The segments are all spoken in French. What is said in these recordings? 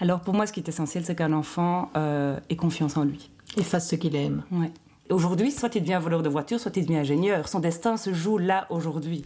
Alors pour moi, ce qui est essentiel, c'est qu'un enfant euh, ait confiance en lui. Et fasse ce qu'il aime. Ouais. Aujourd'hui, soit il devient voleur de voiture, soit il devient ingénieur. Son destin se joue là, aujourd'hui.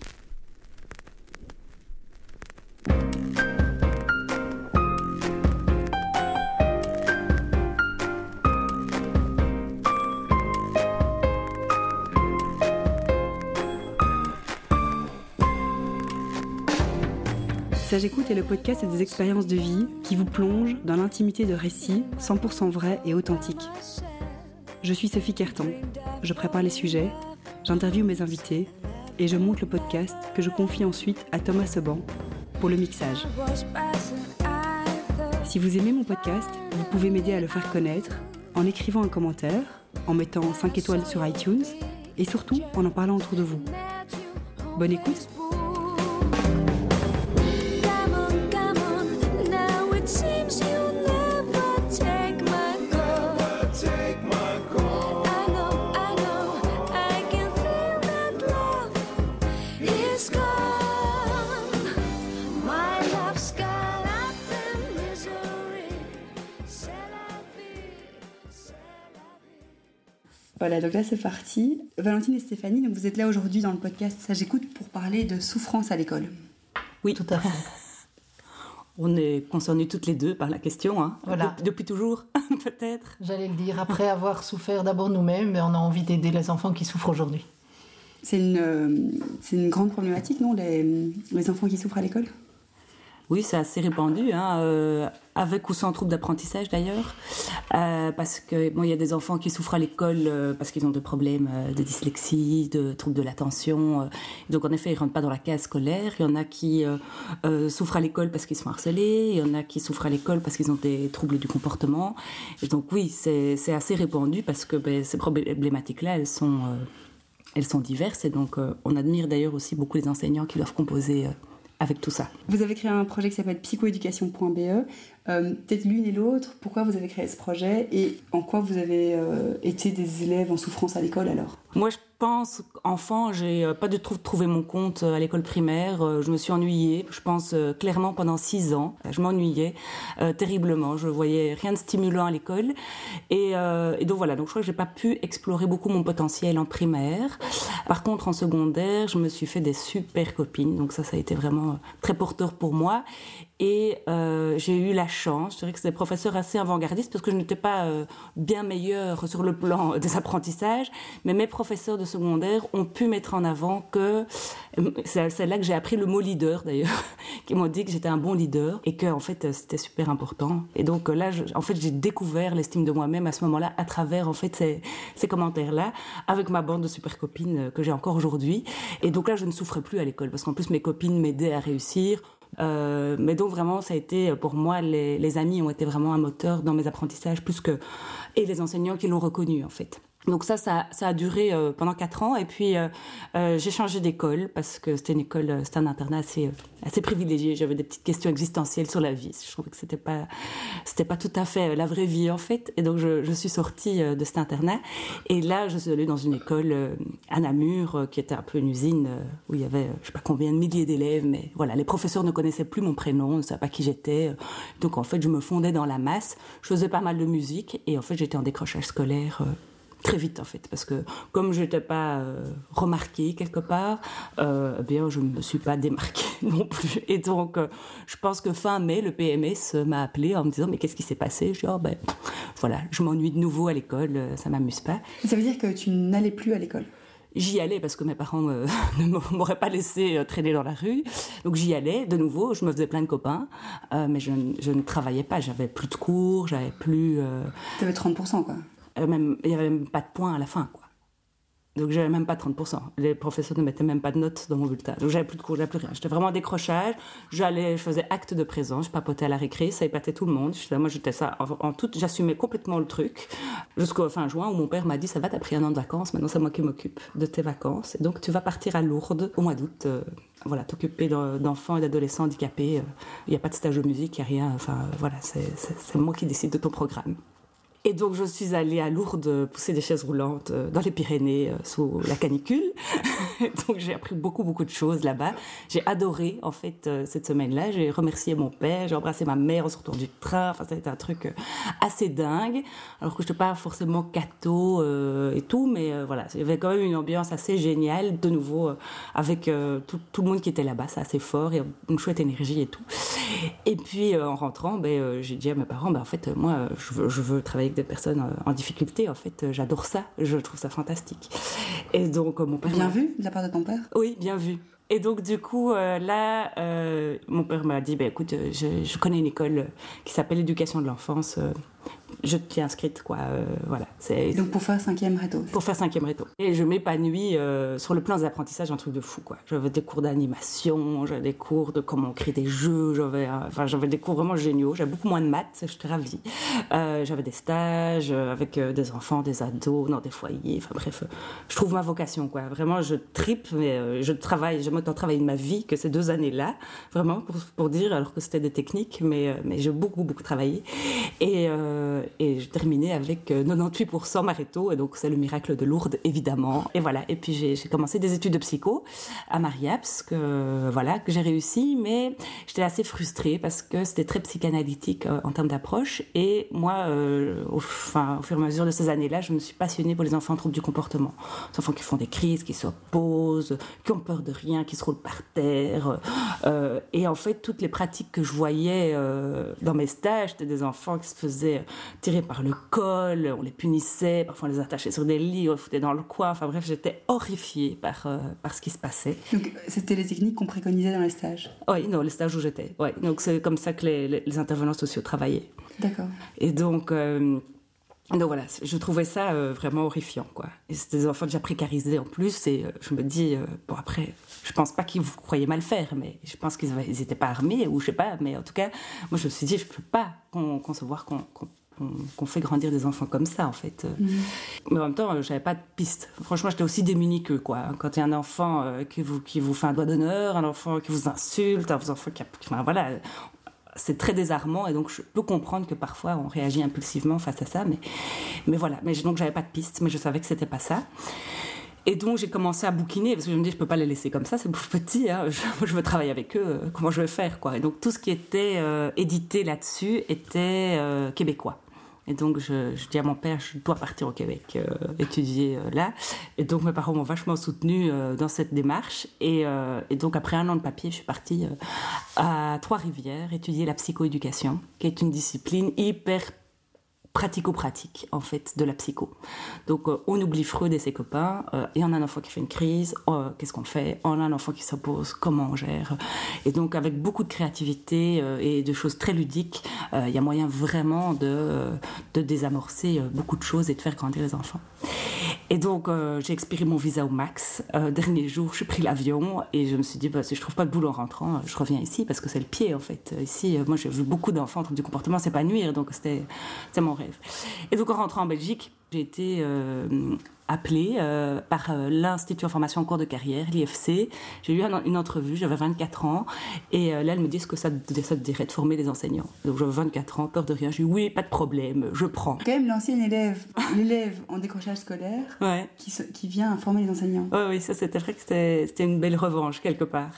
Sage Écoute est le podcast des expériences de vie qui vous plongent dans l'intimité de récits 100% vrais et authentiques. Je suis Sophie Kerton, je prépare les sujets, j'interviewe mes invités et je monte le podcast que je confie ensuite à Thomas Seban pour le mixage. Si vous aimez mon podcast, vous pouvez m'aider à le faire connaître en écrivant un commentaire, en mettant 5 étoiles sur iTunes et surtout en en parlant autour de vous. Bonne écoute Voilà, donc là c'est parti. Valentine et Stéphanie, donc vous êtes là aujourd'hui dans le podcast Ça j'écoute pour parler de souffrance à l'école. Oui, tout à fait. On est concernées toutes les deux par la question, hein. Voilà. depuis toujours, peut-être. J'allais le dire, après avoir souffert d'abord nous-mêmes, mais on a envie d'aider les enfants qui souffrent aujourd'hui. C'est une, euh, c'est une grande problématique, non, les, les enfants qui souffrent à l'école? Oui, c'est assez répandu, hein, euh, avec ou sans trouble d'apprentissage d'ailleurs, euh, parce que bon, y a des enfants qui souffrent à l'école euh, parce qu'ils ont des problèmes de dyslexie, de troubles de l'attention. donc en effet, ils rentrent pas dans la case scolaire. Il y en a qui souffrent à l'école parce qu'ils sont harcelés. Il y en a qui souffrent à l'école parce qu'ils ont des troubles du comportement. Et donc oui, c'est assez répandu parce que ben, ces problématiques-là, elles sont elles sont diverses et donc on admire d'ailleurs aussi beaucoup les enseignants qui doivent composer avec tout ça. Vous avez créé un projet qui s'appelle psychoéducation.be. Euh, Peut-être l'une et l'autre, pourquoi vous avez créé ce projet et en quoi vous avez euh, été des élèves en souffrance à l'école alors Moi, je pense qu'enfant, j'ai euh, pas du tout trouvé mon compte à l'école primaire. Je me suis ennuyée, je pense clairement pendant six ans. Je m'ennuyais terriblement. Je voyais rien de stimulant à l'école. Et, et donc voilà, donc je crois que j'ai pas pu explorer beaucoup mon potentiel en primaire. Par contre, en secondaire, je me suis fait des super copines. Donc ça, ça a été vraiment très porteur pour moi. Et euh, j'ai eu la chance, je dirais que c'est des professeurs assez avant-gardistes parce que je n'étais pas euh, bien meilleure sur le plan des apprentissages, mais mes professeurs de secondaire ont pu mettre en avant que euh, c'est c'est là que j'ai appris le mot leader d'ailleurs, qui m'ont dit que j'étais un bon leader et que en fait c'était super important. Et donc là, en fait, j'ai découvert l'estime de moi-même à ce moment-là à travers en fait ces, ces commentaires-là, avec ma bande de super copines que j'ai encore aujourd'hui. Et donc là, je ne souffrais plus à l'école parce qu'en plus mes copines m'aidaient à réussir. Euh, mais donc vraiment, ça a été euh, pour moi, les, les amis ont été vraiment un moteur dans mes apprentissages plus que et les enseignants qui l'ont reconnu en fait. Donc ça, ça, a duré euh, pendant quatre ans et puis euh, euh, j'ai changé d'école parce que c'était une école, c'était un internat assez, assez privilégié. J'avais des petites questions existentielles sur la vie. Je trouvais que c'était pas, c'était pas tout à fait la vraie vie en fait. Et donc je, je suis sortie de cet internat et là je suis allée dans une école à Namur qui était un peu une usine où il y avait je sais pas combien de milliers d'élèves, mais voilà les professeurs ne connaissaient plus mon prénom, ne savaient pas qui j'étais. Donc en fait je me fondais dans la masse. Je faisais pas mal de musique et en fait j'étais en décrochage scolaire. Très vite en fait parce que comme je n'étais pas euh, remarquée quelque part euh, eh bien je me suis pas démarquée non plus. Et donc euh, je pense que fin mai le PMS m'a appelé en me disant mais qu'est-ce qui s'est passé? Je dis oh ben voilà je m'ennuie de nouveau à l'école euh, ça m'amuse pas. Ça veut dire que tu n'allais plus à l'école? J'y allais parce que mes parents euh, ne m'auraient pas laissé euh, traîner dans la rue. Donc j'y allais de nouveau, je me faisais plein de copains, euh, mais je, ne- je ne travaillais pas, j'avais plus de cours, j'avais plus... euh, Tu avais 30% quoi. Euh, il n'y avait même pas de points à la fin, quoi. Donc j'avais même pas 30%. Les professeurs ne mettaient même pas de notes dans mon bulletin. Donc j'avais plus de cours, j'avais plus rien. J'étais vraiment en décrochage. J'allais, je faisais acte de présence, je papotais à la récré, ça épatait tout le monde. J'étais- moi j'étais ça en, tout, j'assumais complètement le truc. Jusqu'au fin juin où mon père m'a dit ça va, t'as pris un an de vacances, maintenant c'est moi qui m'occupe de tes vacances. Et donc tu vas partir à Lourdes au mois d'août. euh, voilà, t'occuper d'en- d'enfants et d'adolescents handicapés. euh, Il n'y a pas de stage de musique, il n'y a rien. Enfin euh, voilà, c'est moi qui décide de ton programme. Et donc, je suis allée à Lourdes pousser des chaises roulantes euh, dans les Pyrénées euh, sous la canicule. donc, j'ai appris beaucoup, beaucoup de choses là-bas. J'ai adoré, en fait, euh, cette semaine-là. J'ai remercié mon père, j'ai embrassé ma mère en sortant du train. Enfin, ça a été un truc assez dingue. Alors que je n'étais pas forcément catho et tout, mais voilà, il y avait quand même une ambiance assez géniale, de nouveau, avec tout, tout, le monde qui était là-bas. C'est assez fort, a une chouette énergie et tout. Et puis, en rentrant, ben, j'ai dit à mes parents, ben, en fait, moi, je veux travailler des personnes euh, en difficulté. En fait, euh, j'adore ça. Je trouve ça fantastique. Et donc, euh, mon père. Bien vu de la part de ton père? Oui, bien vu. Et donc, du coup, là, mon père m'a dit, bah, écoute, je, je, connais une école qui s'appelle l'éducation de l'enfance je t'y inscrite, quoi. Euh, voilà. C'est donc pour faire cinquième réto. Pour faire cinquième réto. Et je m'épanouis euh, sur le plan des apprentissages, un truc de fou, quoi. J'avais des cours d'animation, j'avais des cours de comment on crée des jeux, j'avais, euh, enfin, j'avais des cours vraiment géniaux. J'avais beaucoup moins de maths, j'étais ravie. j'avais des stages avec des enfants, des ados, dans des foyers. Enfin bref, je trouve ma vocation, quoi. Vraiment, je tripe, mais je travaille, j'ai autant travaillé de ma vie que ces deux années-là, vraiment pour, pour dire, alors que c'était des techniques, mais mais j'ai beaucoup beaucoup travaillé. Et et j'ai terminé avec 98% euh, Maréto, et donc c'est le miracle de Lourdes, évidemment. Et voilà, et puis j'ai commencé des études de psycho à Mariaps, que, voilà, que j'ai réussi, mais j'étais assez frustrée parce que c'était très psychanalytique euh, en termes d'approche, et moi, euh, au, enfin, au fur et à mesure de ces années-là, je me suis passionnée pour les enfants en troubles du comportement. Les enfants qui font des crises, qui s'opposent, qui ont peur de rien, qui se roulent par terre. et en fait, toutes les pratiques que je voyais dans mes stages, c'était des enfants qui se faisaient tirés par le col, on les punissait, parfois on les attachait sur des lits, on les foutait dans le coin. Enfin bref, j'étais horrifiée par, euh, par ce qui se passait. Donc c'était les techniques qu'on préconisait dans les stages Oui, dans les stages où j'étais. Ouais. Donc c'est comme ça que les, les, intervenants sociaux travaillaient. D'accord. Et donc. Euh, donc voilà, je trouvais ça euh, vraiment horrifiant, quoi. Et c'était des enfants déjà précarisés en plus, et je me dis, bon après, je pense pas qu'ils vous croyaient mal faire, mais je pense qu'ils n'étaient pas armés, ou je sais pas, mais en tout cas, moi je me suis dit, je peux pas concevoir qu'on qu'on fait grandir des enfants comme ça en fait. Mhm. Mais en même temps, j'avais pas de piste. Franchement, j'étais aussi démunie que quoi. Quand il y a un enfant euh, qui, vous, qui vous fait un doigt d'honneur, un enfant qui vous insulte, un enfant qui, enfin voilà, c'est très désarmant et donc je peux comprendre que parfois on réagit impulsivement face à ça. Mais, mais voilà. Mais donc j'avais pas de piste, mais je savais que c'était pas ça. Et donc j'ai commencé à bouquiner parce que je me dis je peux pas les laisser comme ça, c'est petit, hein. je, je, veux travailler avec eux, euh, comment je vais faire quoi. Et donc tout ce qui était euh, édité là-dessus était québécois. Et donc, je, dis à mon père, je dois partir au Québec, euh, étudier euh, là. Et donc, mes parents m'ont vachement soutenu euh, dans cette démarche. Et, et, donc, après un an de papier, je suis partie à Trois-Rivières étudier la psychoéducation, qui est une discipline hyper pratico-pratique en fait de la psycho. Donc euh, on oublie Freud et ses copains, euh, et on a un enfant qui fait une crise, euh, qu'est-ce qu'on fait? On a un enfant qui s'oppose, comment on gère? Et donc avec beaucoup de créativité et de choses très ludiques, il y a moyen vraiment de, de désamorcer beaucoup de choses et de faire grandir les enfants. Et donc, euh, j'ai expiré mon visa au max. Euh, dernier jour, je suis pris l'avion et je me suis dit, bah, si je trouve pas de boulot en rentrant, je reviens ici parce que c'est le pied, en fait. Ici, euh, moi, j'ai vu beaucoup d'enfants du comportement s'épanouir, donc c'était mon rêve. Et donc, en rentrant en Belgique, j'ai été euh, appelée euh, par euh, l'Institut en formation en cours de carrière, l'IFC. J'ai eu une entrevue, j'avais 24 ans, et là, elle me dit ce que ça, ça te dirait de former des enseignants. Donc j'avais 24 ans, peur de rien. J'ai dit oui, pas de problème, je prends. Quand même l'ancien élève, l'élève en décrochage scolaire, qui, qui, vient former les enseignants. Oui, oui, ça c'était vrai que c'était une belle revanche quelque part.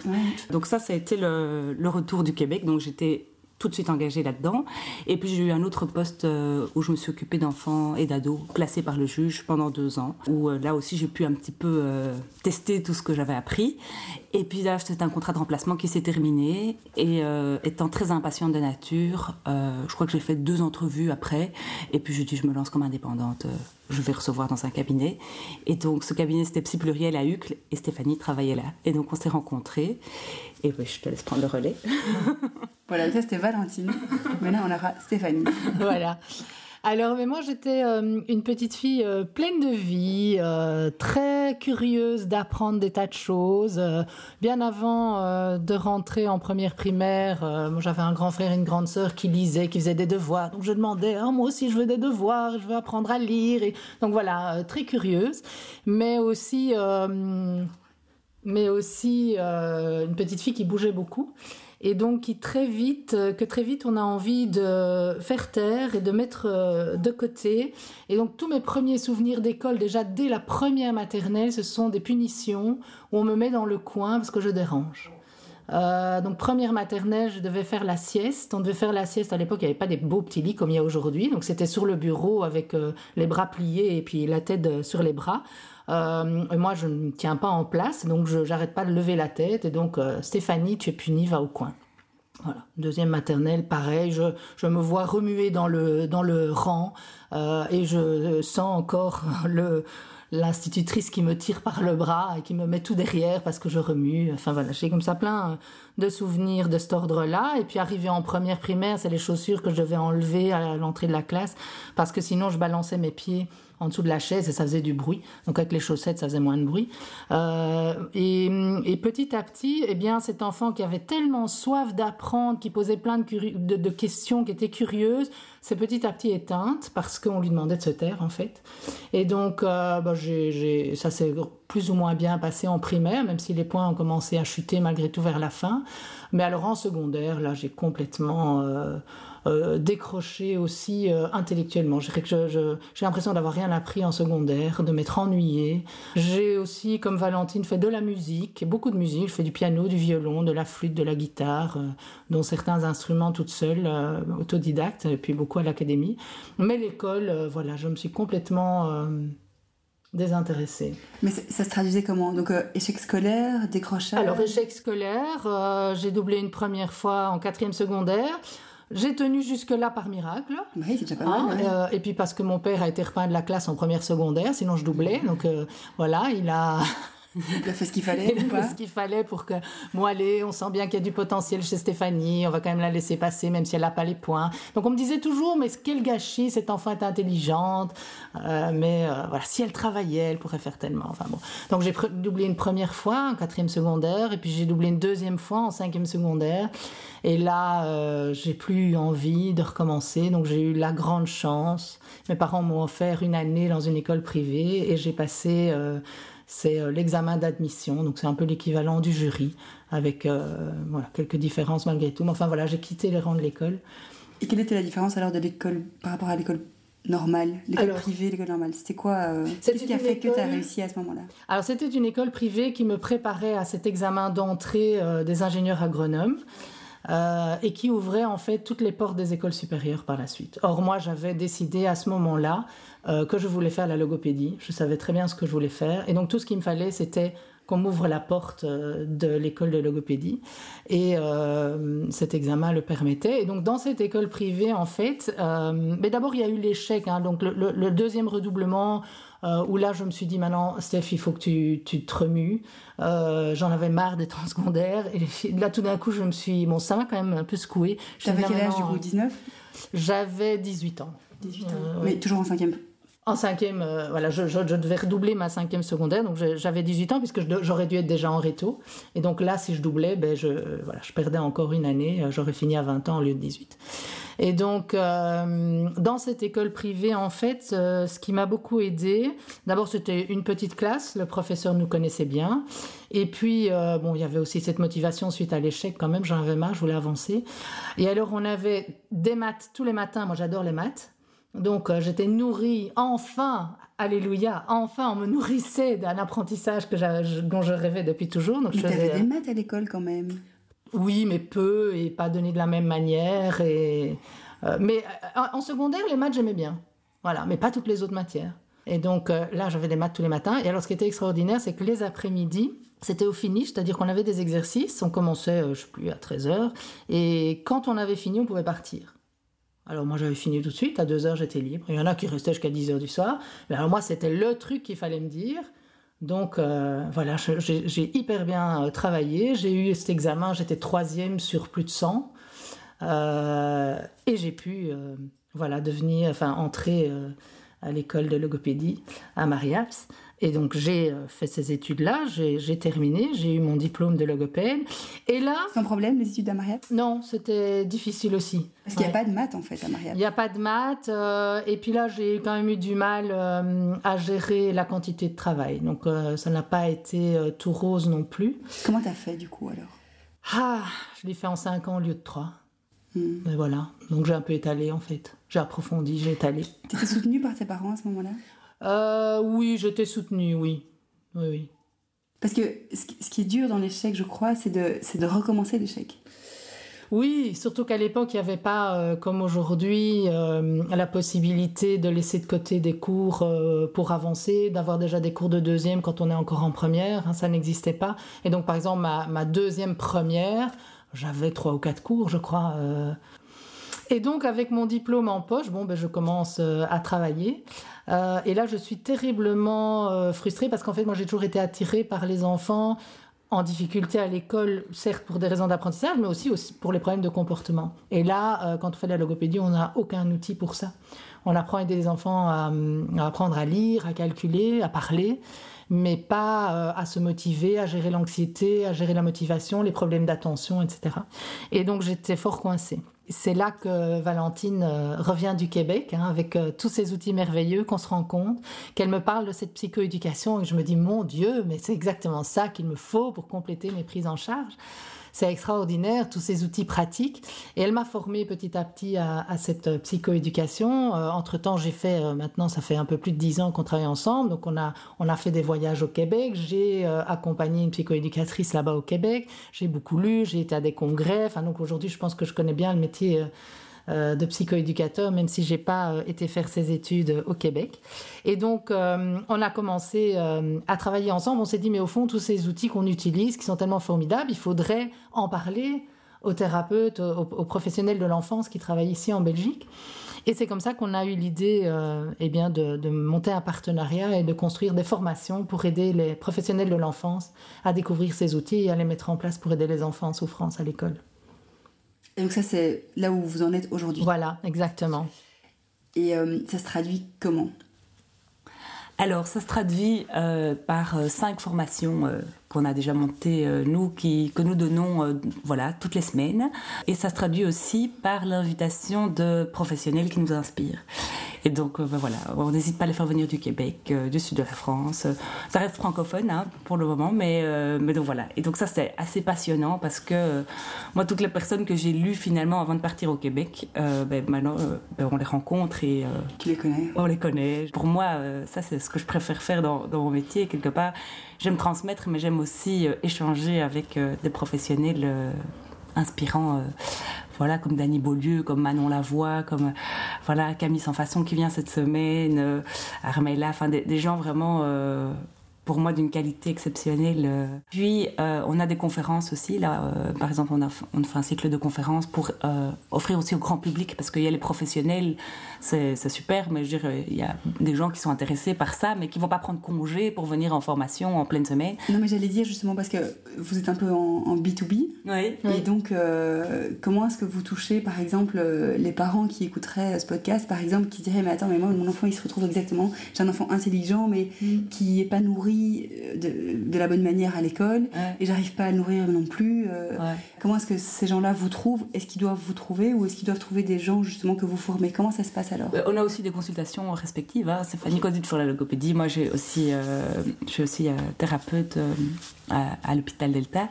Donc ça, ça a été le, le retour du Québec. Donc j'étais tout de suite engagée là-dedans. Et puis j'ai eu un autre poste euh, où je me suis occupée d'enfants et d'ados placés par le juge pendant deux ans, où euh, là aussi j'ai pu un petit peu euh, tester tout ce que j'avais appris. Et puis là, c'était un contrat de remplacement qui s'est terminé. Et étant très impatiente de nature, je crois que j'ai fait deux entrevues après. Et puis je dis, je me lance comme indépendante. Je vais recevoir dans un cabinet. Et donc ce cabinet, c'était Psy Pluriel à Uccle. Et Stéphanie travaillait là. Et donc on s'est rencontrés. Et oui, je te laisse prendre le relais. voilà, ça c'était Valentine. Maintenant, on aura Stéphanie. voilà. Alors, mais moi, j'étais euh, une petite fille euh, pleine de vie, euh, très curieuse d'apprendre des tas de choses. bien avant de rentrer en première primaire, j'avais un grand frère et une grande sœur qui lisaient, qui faisaient des devoirs. Donc, je demandais, oh, moi aussi, je veux des devoirs, je veux apprendre à lire. Donc, voilà, très curieuse, mais aussi mais aussi une petite fille qui bougeait beaucoup. Et donc qui très vite, euh, que très vite on a envie de faire taire et de mettre euh, de côté. Et donc tous mes premiers souvenirs d'école, déjà dès la première maternelle, ce sont des punitions où on me met dans le coin parce que je dérange. Euh, donc première maternelle, je devais faire la sieste. On devait faire la sieste à l'époque, il n'y avait pas des beaux petits lits comme il y a aujourd'hui. Donc c'était sur le bureau avec les bras pliés et puis la tête sur les bras. Euh, moi, je ne tiens pas en place, donc je n'arrête pas de lever la tête. Et donc, euh, Stéphanie, tu es punie, va au coin. Deuxième maternelle, pareil, je, me vois remuer dans le, dans le rang euh, et je sens encore le, l'institutrice qui me tire par le bras et qui me met tout derrière parce que je remue. Enfin voilà, j'ai comme ça plein de souvenirs de cet ordre-là. Et puis arrivé en première primaire, c'est les chaussures que je devais enlever à l'entrée de la classe parce que sinon je balançais mes pieds en dessous de la chaise et ça faisait du bruit. Donc avec les chaussettes, ça faisait moins de bruit. Euh, et, et, petit à petit, eh bien, cet enfant qui avait tellement soif d'apprendre, qui posait plein de, questions, qui était curieuse, s'est petit à petit éteinte parce qu'on lui demandait de se taire en fait. Et donc, euh, bah, ça s'est plus ou moins bien passé en primaire, même si les points ont commencé à chuter malgré tout vers la fin. Mais alors en secondaire, là, j'ai complètement euh, euh, décroché aussi euh, intellectuellement. J'ai l'impression d'avoir rien appris en secondaire, de m'être ennuyée. J'ai aussi, comme Valentine, fait de la musique, beaucoup de musique. Je fais du piano, du violon, de la flûte, de la guitare, euh, dont certains instruments toute seule, autodidacte, et puis beaucoup à l'académie. Mais l'école, voilà, je me suis complètement désintéressée. Mais ça se traduisait comment? Donc échec scolaire, décrochage? Alors échec scolaire, j'ai doublé une première fois en quatrième secondaire. J'ai tenu jusque-là par miracle. Oui, c'est déjà pas mal. Hein, euh, et puis parce que mon père a été repeint de la classe en première secondaire, sinon je doublais. Donc euh, voilà, il a. Il a fait ce qu'il fallait Il a fait ce qu'il fallait pour que, bon allez, on sent bien qu'il y a du potentiel chez Stéphanie, on va quand même la laisser passer même si elle n'a pas les points. Donc on me disait toujours, mais quel gâchis, cette enfant est intelligente, euh, mais voilà, si elle travaillait, elle pourrait faire tellement. Enfin bon. Donc j'ai doublé une première fois en quatrième secondaire, et puis j'ai doublé une deuxième fois en cinquième secondaire. Et là, euh, j'ai plus eu envie de recommencer, donc j'ai eu la grande chance. Mes parents m'ont offert une année dans une école privée et j'ai passé euh, c'est euh, l'examen d'admission, donc c'est un peu l'équivalent du jury, avec voilà, quelques différences malgré tout. Mais enfin voilà, j'ai quitté les rangs de l'école. Et quelle était la différence alors de l'école par rapport à l'école normale, l'école privée, l'école normale? C'était quoi Qu'est-ce qui a fait que tu as réussi à ce moment-là? Alors c'était une école privée qui me préparait à cet examen d'entrée des ingénieurs agronomes. Euh, et qui ouvrait en fait toutes les portes des écoles supérieures par la suite. Or moi j'avais décidé à ce moment-là euh, que je voulais faire la logopédie, je savais très bien ce que je voulais faire. Et donc tout ce qu'il me fallait c'était qu'on m'ouvre la porte euh, de l'école de logopédie. Et cet examen le permettait. Et donc, dans cette école privée, en fait, mais d'abord, il y a eu l'échec. Hein, donc, le, deuxième redoublement, euh, où là je me suis dit maintenant Steph il faut que tu, tu te remues. Euh, j'en avais marre d'être en secondaire. Et là tout d'un coup je me suis bon ça m'a quand même un peu secoué j'avais quel âge du coup 19 j'avais 18 ans. 18 ans. Mais toujours en cinquième? En cinquième, euh, voilà, je, je, devais redoubler ma cinquième secondaire, donc j'avais 18 ans puisque j'aurais dû être déjà en réto. Et donc là, si je doublais, ben je, voilà, je perdais encore une année, j'aurais fini à 20 ans au lieu de 18. Et donc, euh, dans cette école privée, en fait, euh, ce qui m'a beaucoup aidé, d'abord, c'était une petite classe, le professeur nous connaissait bien. Et puis, euh, bon, il y avait aussi cette motivation suite à l'échec, quand même, j'en avais marre, je voulais avancer. Et alors, on avait des maths tous les matins, moi j'adore les maths. Donc, j'étais nourrie, enfin, Alléluia, enfin, on me nourrissait d'un apprentissage que dont je rêvais depuis toujours. Donc, Mais avais des maths à l'école quand même oui, mais peu et pas donné de la même manière. Et, euh, mais euh, en secondaire, les maths, j'aimais bien. Voilà, mais pas toutes les autres matières. Et donc euh, là, j'avais des maths tous les matins. Et alors, ce qui était extraordinaire, c'est que les après-midi, c'était au finish, c'est-à-dire qu'on avait des exercices. On commençait, je sais plus, à 13h. Et quand on avait fini, on pouvait partir. Alors moi j'avais fini tout de suite, à 2h j'étais libre. Il y en a qui restaient jusqu'à 10h du soir. Mais alors moi c'était le truc qu'il fallait me dire. Donc euh, voilà, j'ai hyper bien euh, travaillé. J'ai eu cet examen, j'étais troisième sur plus de 100. Euh, et j'ai pu voilà, devenir, enfin, entrer à l'école de logopédie à Mariaps. Et donc j'ai euh, fait ces études-là, j'ai terminé, j'ai eu mon diplôme de logopède. Et là... Sans problème, les études à Mariette? Non, c'était difficile aussi. Parce qu'il n'y a pas de maths en fait à Mariette Il n'y a pas de maths. Euh, et puis là, j'ai quand même eu du mal euh, à gérer la quantité de travail. Donc ça n'a pas été tout rose non plus. Comment tu as fait du coup alors? Ah, je l'ai fait en 5 ans au lieu de 3. Hmm. Mais voilà, donc j'ai un peu étalé en fait. J'ai approfondi, j'ai étalé. Tu étais soutenue par tes parents à ce moment-là? Euh, oui, j'étais soutenue, oui. Oui, oui. Parce que ce qui- est dur dans l'échec, je crois, c'est de, de recommencer l'échec. Oui, surtout qu'à l'époque, il n'y avait pas, euh, comme aujourd'hui, euh, la possibilité de laisser de côté des cours euh, pour avancer, d'avoir déjà des cours de deuxième quand on est encore en première. hein, ça n'existait pas. Et donc, par exemple, ma, ma deuxième première, j'avais trois ou quatre cours, je crois. Et donc, avec mon diplôme en poche, bon, ben, je commence à travailler. Euh, et là, je suis terriblement euh, frustrée parce qu'en fait, moi, j'ai toujours été attirée par les enfants en difficulté à l'école, certes pour des raisons d'apprentissage, mais aussi, pour les problèmes de comportement. Et là, euh, quand on fait de la logopédie, on n'a aucun outil pour ça. On apprend à aider les enfants à, apprendre à lire, à calculer, à parler, mais pas à se motiver, à gérer l'anxiété, à gérer la motivation, les problèmes d'attention, etc. Et donc j'étais fort coincée. C'est là que Valentine euh, revient du Québec, hein, avec euh, tous ces outils merveilleux, qu'on se rend compte, qu'elle me parle de cette psychoéducation, et je me dis, mon Dieu, mais c'est exactement ça qu'il me faut pour compléter mes prises en charge. C'est extraordinaire, tous ces outils pratiques. Et elle m'a formée petit à petit à, cette euh, psychoéducation. Euh, entre-temps, j'ai fait, euh, maintenant, ça fait un peu plus de dix ans qu'on travaille ensemble. Donc, on a, on a fait des voyages au Québec. J'ai accompagné une psychoéducatrice là-bas au Québec. J'ai beaucoup lu, j'ai été à des congrès. Enfin, donc aujourd'hui, je pense que je connais bien le métier. Euh, de psychoéducateur, même si j'ai pas euh, été faire ces études euh, au Québec. Et donc, on a commencé à travailler ensemble. On s'est dit, mais au fond, tous ces outils qu'on utilise, qui sont tellement formidables, il faudrait en parler aux thérapeutes, aux, professionnels de l'enfance qui travaillent ici en Belgique. Et c'est comme ça qu'on a eu l'idée eh bien de, de monter un partenariat et de construire des formations pour aider les professionnels de l'enfance à découvrir ces outils et à les mettre en place pour aider les enfants en souffrance à l'école. Et donc ça, c'est là où vous en êtes aujourd'hui. Voilà, exactement. Et euh, ça se traduit comment? Alors, ça se traduit euh, par euh, cinq formations euh, qu'on a déjà montées, euh, nous, qui, que nous donnons euh, voilà, toutes les semaines. Et ça se traduit aussi par l'invitation de professionnels qui nous inspirent. Et donc, euh, ben voilà, on n'hésite pas à les faire venir du Québec, du sud de la France. Ça reste francophone hein, pour le moment, mais, mais donc voilà. Et donc ça, c'est assez passionnant parce que moi, toutes les personnes que j'ai lues finalement avant de partir au Québec, ben, maintenant, ben, on les rencontre et... Tu les connais? on les connaît. Pour moi, ça, c'est ce que je préfère faire dans, dans mon métier. Quelque part, j'aime transmettre, mais j'aime aussi euh, échanger avec euh, des professionnels euh, inspirants. voilà, comme Dany Beaulieu, comme Manon Lavoie, comme voilà Camille Sans Façon qui vient cette semaine, euh, Armella, enfin des, gens vraiment pour moi d'une qualité exceptionnelle. euh. Puis euh, on a des conférences aussi là, euh, par exemple on a on fait un cycle de conférences pour euh, offrir aussi au grand public parce qu'il y a les professionnels, c'est c'est super, mais je veux dire il y a des gens qui sont intéressés par ça, mais qui vont pas prendre congé pour venir en formation en pleine semaine. Non, mais j'allais dire justement parce que vous êtes un peu en, en B2B. Oui. Et donc, euh, comment est-ce que vous touchez, par exemple, les parents qui écouteraient ce podcast, par exemple, qui diraient Mais attends, mais moi, mon enfant, il se retrouve exactement. J'ai un enfant intelligent, mais qui n'est pas nourri euh, de, de la bonne manière à l'école, Ouais. et j'arrive pas à nourrir non plus. euh, Ouais. Comment est-ce que ces gens-là vous trouvent? Est-ce qu'ils doivent vous trouver ou est-ce qu'ils doivent trouver des gens justement que vous formez? Comment ça se passe alors? Euh, On a aussi des consultations respectives. Hein. Stéphanie Codit pour la logopédie. Moi, j'ai aussi, euh, je suis aussi euh, thérapeute à, à l'hôpital Delta.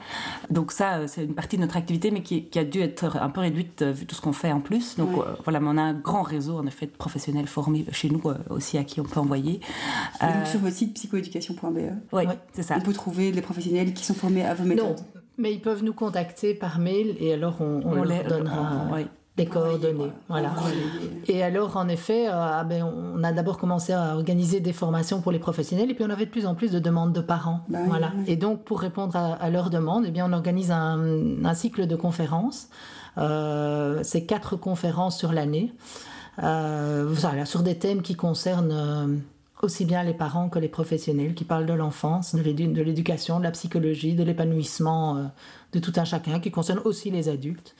Donc ça, c'est une partie de notre activité, mais qui, qui a dû être un peu réduite vu tout ce qu'on fait en plus. Donc Ouais. euh, voilà, mais on a un grand réseau en effet de professionnels formés chez nous euh, aussi à qui on peut envoyer. Et donc, sur votre site psychoéducation.be, oui, Ouais. c'est ça. on peut trouver des professionnels qui sont formés à vos Non, méthodes. mais ils peuvent nous contacter par mail et alors on, on leur les- donnera on- oui. des coordonnées. Voilà. Et alors, en effet, euh, ah ben, on a d'abord commencé à organiser des formations pour les professionnels et puis on avait de plus en plus de demandes de parents. Bah oui, voilà. oui. Et donc, pour répondre à, à leurs demandes, eh bien, on organise un, un cycle de conférences. Euh, C'est quatre conférences sur l'année, euh, voilà, sur des thèmes qui concernent euh, aussi bien les parents que les professionnels, qui parlent de l'enfance, de l'édu- de l'éducation, de la psychologie, de l'épanouissement euh, de tout un chacun, qui concernent aussi les adultes.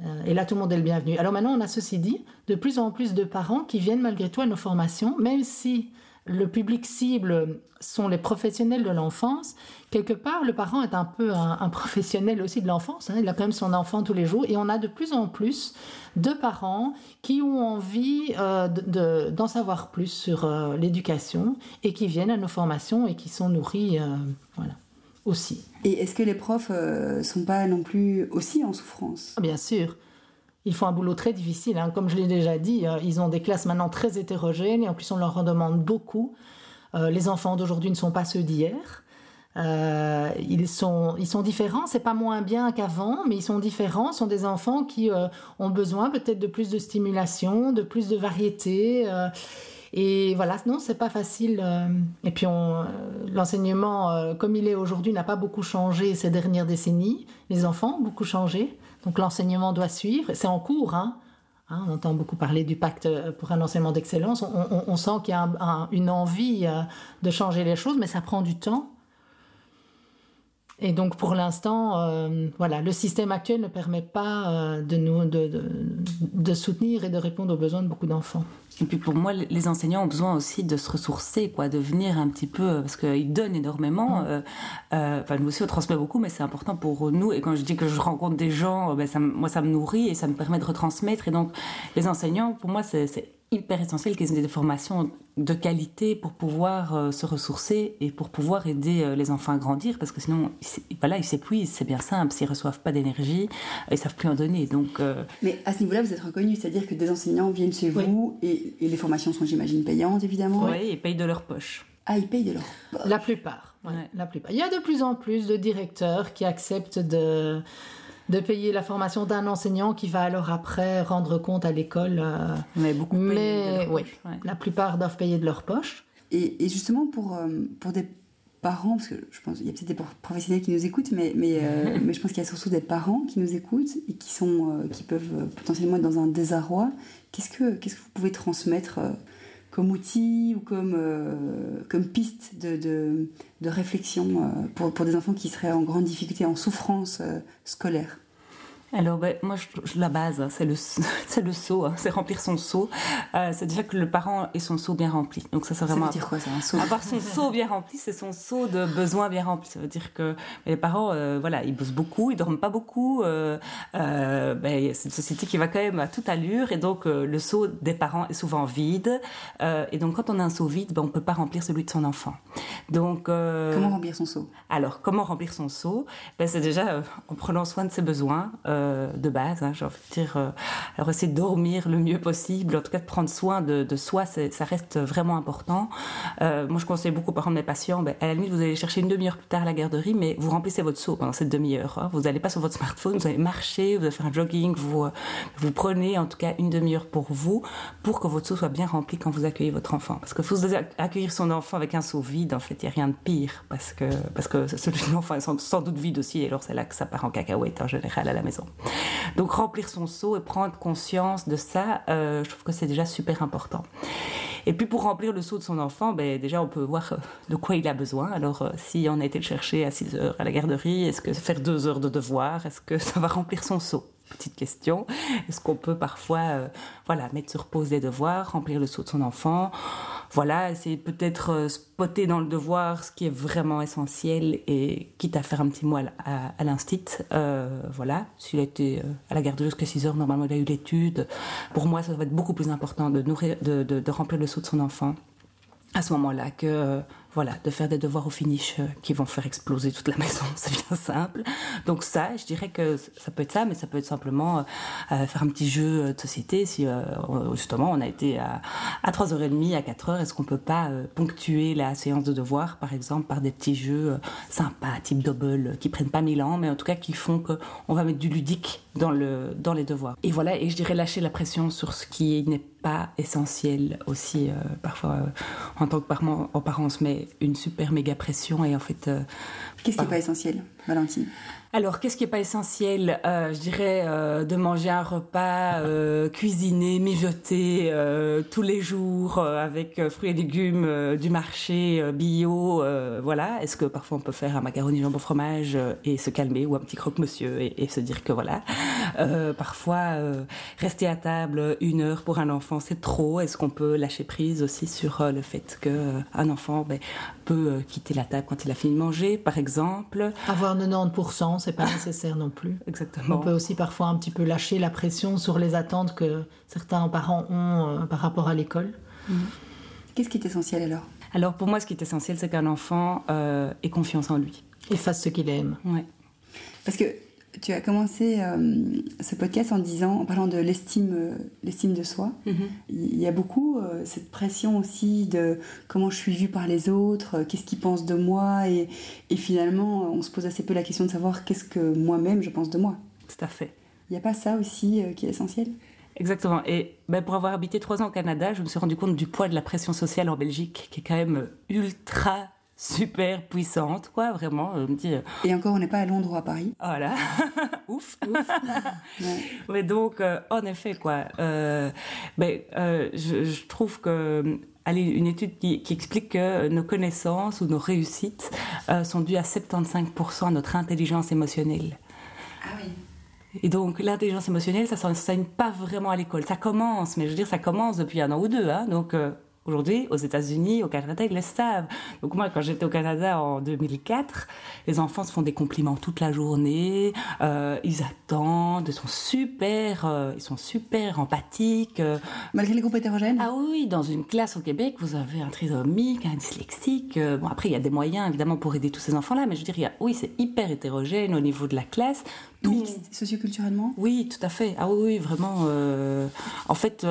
Euh, Et là, tout le monde est le bienvenu. Alors maintenant, on a ceci dit, de plus en plus de parents qui viennent malgré tout à nos formations, même si le public cible sont les professionnels de l'enfance. Quelque part, le parent est un peu un, un professionnel aussi de l'enfance. hein. Il a quand même son enfant tous les jours. Et on a de plus en plus de parents qui ont envie euh, de- de- d'en savoir plus sur euh, l'éducation et qui viennent à nos formations et qui sont nourris. euh, voilà. aussi. Et est-ce que les profs ne sont pas non plus aussi en souffrance? Bien sûr. Ils font un boulot très difficile. Hein. Comme je l'ai déjà dit, ils ont des classes maintenant très hétérogènes et en plus on leur en demande beaucoup. les enfants d'aujourd'hui ne sont pas ceux d'hier. Euh, ils, sont, différents, c'est pas moins bien qu'avant, mais ils sont différents. Ce sont des enfants qui euh, ont besoin peut-être de plus de stimulation, de plus de variété. Euh, et voilà, non, c'est pas facile. et puis l'enseignement, comme il est aujourd'hui, n'a pas beaucoup changé ces dernières décennies. Les enfants ont beaucoup changé, donc l'enseignement doit suivre. C'est en cours, hein. Hein, on entend beaucoup parler du pacte pour un enseignement d'excellence. On, sent qu'il y a une envie de changer les choses, mais ça prend du temps. Et donc pour l'instant, euh, voilà, le système actuel ne permet pas euh, de, nous, de, de, de, soutenir et de répondre aux besoins de beaucoup d'enfants. Et puis pour moi, les enseignants ont besoin aussi de se ressourcer, quoi, de venir un petit peu, parce qu'ils donnent énormément. Euh, enfin, nous aussi, on transmet beaucoup, mais c'est important pour nous. Et quand je dis que je rencontre des gens, ben, ça, moi, ça me nourrit et ça me permet de retransmettre. Et donc, les enseignants, pour moi, c'est hyper essentiel qu'ils aient des formations de qualité pour pouvoir euh, se ressourcer et pour pouvoir aider euh, les enfants à grandir parce que sinon voilà ils s'épuisent c'est bien simple s'ils reçoivent pas d'énergie euh, ils savent plus en donner donc mais à ce niveau-là vous êtes reconnu c'est-à-dire que des enseignants viennent chez vous et, les formations sont j'imagine payantes évidemment? Oui ils payent de leur poche. Ah ils payent de leur poche la plupart la plupart. Il y a de plus en plus de directeurs qui acceptent de de payer la formation d'un enseignant qui va alors après rendre compte à l'école. Euh, mais beaucoup mais oui, la plupart doivent payer de leur poche. Et, justement pour, euh, pour des parents, parce que je pense qu'il y a peut-être des professionnels qui nous écoutent, mais, mais, euh, mais je pense qu'il y a surtout des parents qui nous écoutent et qui, sont, qui peuvent potentiellement être dans un désarroi. Qu'est-ce que, qu'est-ce que vous pouvez transmettre comme outil ou comme, comme piste de, réflexion pour, pour, des enfants qui seraient en grande difficulté, en souffrance scolaire alors, ben, moi, je, la base, hein, c'est le, c'est le seau, hein, c'est remplir son seau. Euh, c'est déjà que le parent ait son seau bien rempli. Donc, ça, c'est vraiment. Ça veut dire quoi, ça, un seau? Avoir son seau bien rempli, c'est son seau de besoins bien rempli. Ça veut dire que les parents, euh, voilà, ils bossent beaucoup, ils dorment pas beaucoup. Euh, euh ben, c'est une société qui va quand même à toute allure. Et donc, le seau des parents est souvent vide. et donc, quand on a un seau vide, ben, on peut pas remplir celui de son enfant. Donc. comment remplir son seau? Alors, comment remplir son seau? Ben, C'est déjà en prenant soin de ses besoins. Euh, de base. Hein, j'ai envie de dire, euh, alors essayer de dormir le mieux possible, en tout cas de prendre soin de, soi, ça reste vraiment important. Euh, moi, je conseille beaucoup par exemple mes patients, ben, à la nuit, vous allez chercher une demi-heure plus tard à la garderie, mais vous remplissez votre seau pendant cette demi-heure. Hein. Vous n'allez pas sur votre smartphone, vous allez marcher, vous allez faire un jogging, vous, vous prenez en tout cas une demi-heure pour vous, pour que votre seau soit bien rempli quand vous accueillez votre enfant. Parce que faut accueillir son enfant avec un seau vide, en fait, il n'y a rien de pire, parce que, parce que celui de l'enfant est sans, sans, doute vide aussi, et alors c'est là que ça part en cacahuète en général à la maison. Donc remplir son seau et prendre conscience de ça, euh, je trouve que c'est déjà super important. Et puis pour remplir le seau de son enfant, ben, déjà on peut voir euh, de quoi il a besoin. Alors si on a été le chercher à 6 heures à la garderie, est-ce que faire 2 heures de devoir, est-ce que ça va remplir son seau? Petite question. Est-ce qu'on peut parfois, euh, voilà, mettre sur pause les devoirs, remplir le saut de son enfant, voilà, essayer peut-être euh, spotter dans le devoir ce qui est vraiment essentiel et quitte à faire un petit mot à, à, l'instit, euh, voilà. S'il a été à la garderie jusqu'à 6 heures, normalement il a eu l'étude. Pour moi, ça va être beaucoup plus important de nourrir, de, de, de remplir le saut de son enfant à ce moment-là que voilà, de faire des devoirs au finish euh, qui vont faire exploser toute la maison, c'est bien simple. Donc ça, je dirais que ça peut être ça, mais ça peut être simplement euh, euh, faire un petit jeu de société. Si justement on a été à, à 3h30, à 4h, est-ce qu'on peut pas ponctuer la séance de devoirs, par exemple, par des petits jeux sympas, type double, qui prennent pas mille ans, mais en tout cas qui font qu'on va mettre du ludique dans, le, dans les devoirs. Et voilà, et je dirais lâcher la pression sur ce qui n'est pas essentiel aussi. parfois, en tant que parent, parents, on se met une super méga pression et en fait. Euh, Qu'est-ce qui n'est pas essentiel, Valentine? Alors, qu'est-ce qui n'est pas essentiel euh, Je dirais euh, de manger un repas euh, cuisiné, mijoté tous les jours avec fruits et légumes du marché bio. voilà. Est-ce que parfois on peut faire un macaroni jambon fromage et se calmer ou un petit croque-monsieur et, se dire que voilà. parfois, rester à table une heure pour un enfant, c'est trop. Est-ce qu'on peut lâcher prise aussi sur le fait que un enfant ben, peut quitter la table quand il a fini de manger, par exemple? Avoir 90% c'est pas nécessaire non plus. Exactement. On peut aussi parfois un petit peu lâcher la pression sur les attentes que certains parents ont euh, par rapport à l'école. Mhm. Qu'est-ce qui est essentiel alors? Alors pour moi, ce qui est essentiel, c'est qu'un enfant euh, ait confiance en lui. Et fasse ce qu'il aime. Ouais. Parce que tu as commencé euh, ce podcast en disant, en parlant de l'estime, euh, l'estime de soi. Mhm. Il y a beaucoup euh, cette pression aussi de comment je suis vue par les autres, qu'est-ce qu'ils pensent de moi, et, et finalement, on se pose assez peu la question de savoir qu'est-ce que moi-même je pense de moi. Tout à fait. Il n'y a pas ça aussi qui est essentiel? Exactement. Et ben, pour avoir habité trois ans au Canada, je me suis rendu compte du poids de la pression sociale en Belgique, qui est quand même ultra super puissante, quoi, vraiment. Je me dis, euh, Et encore, on n'est pas à Londres ou à Paris. voilà, ouf. Ouais. Mais donc, euh, en effet, quoi, euh, ben, euh, je, je trouve que, allez, une étude qui, qui explique que nos connaissances ou nos réussites euh, sont dues à 75% à notre intelligence émotionnelle. Ah oui. Et donc, l'intelligence émotionnelle, ça ne s'enseigne pas vraiment à l'école. Ça commence, mais je veux dire, ça commence depuis un an ou deux. Hein. Donc, euh, aujourd'hui, aux États-Unis, au Canada, ils le savent. Donc, moi, quand j'étais au Canada en 2004, les enfants se font des compliments toute la journée. euh, ils attendent, ils sont super, euh, ils sont super empathiques. euh. Malgré les groupes hétérogènes? Ah oui, dans une classe au Québec, vous avez un trisomique, un dyslexique. Bon, après, il y a des moyens, évidemment, pour aider tous ces enfants-là. Mais je veux dire, il y a- oui, c'est hyper hétérogène au niveau de la classe. Mixte, socioculturellement? Oui, tout à fait. Ah oui, oui, vraiment. En fait,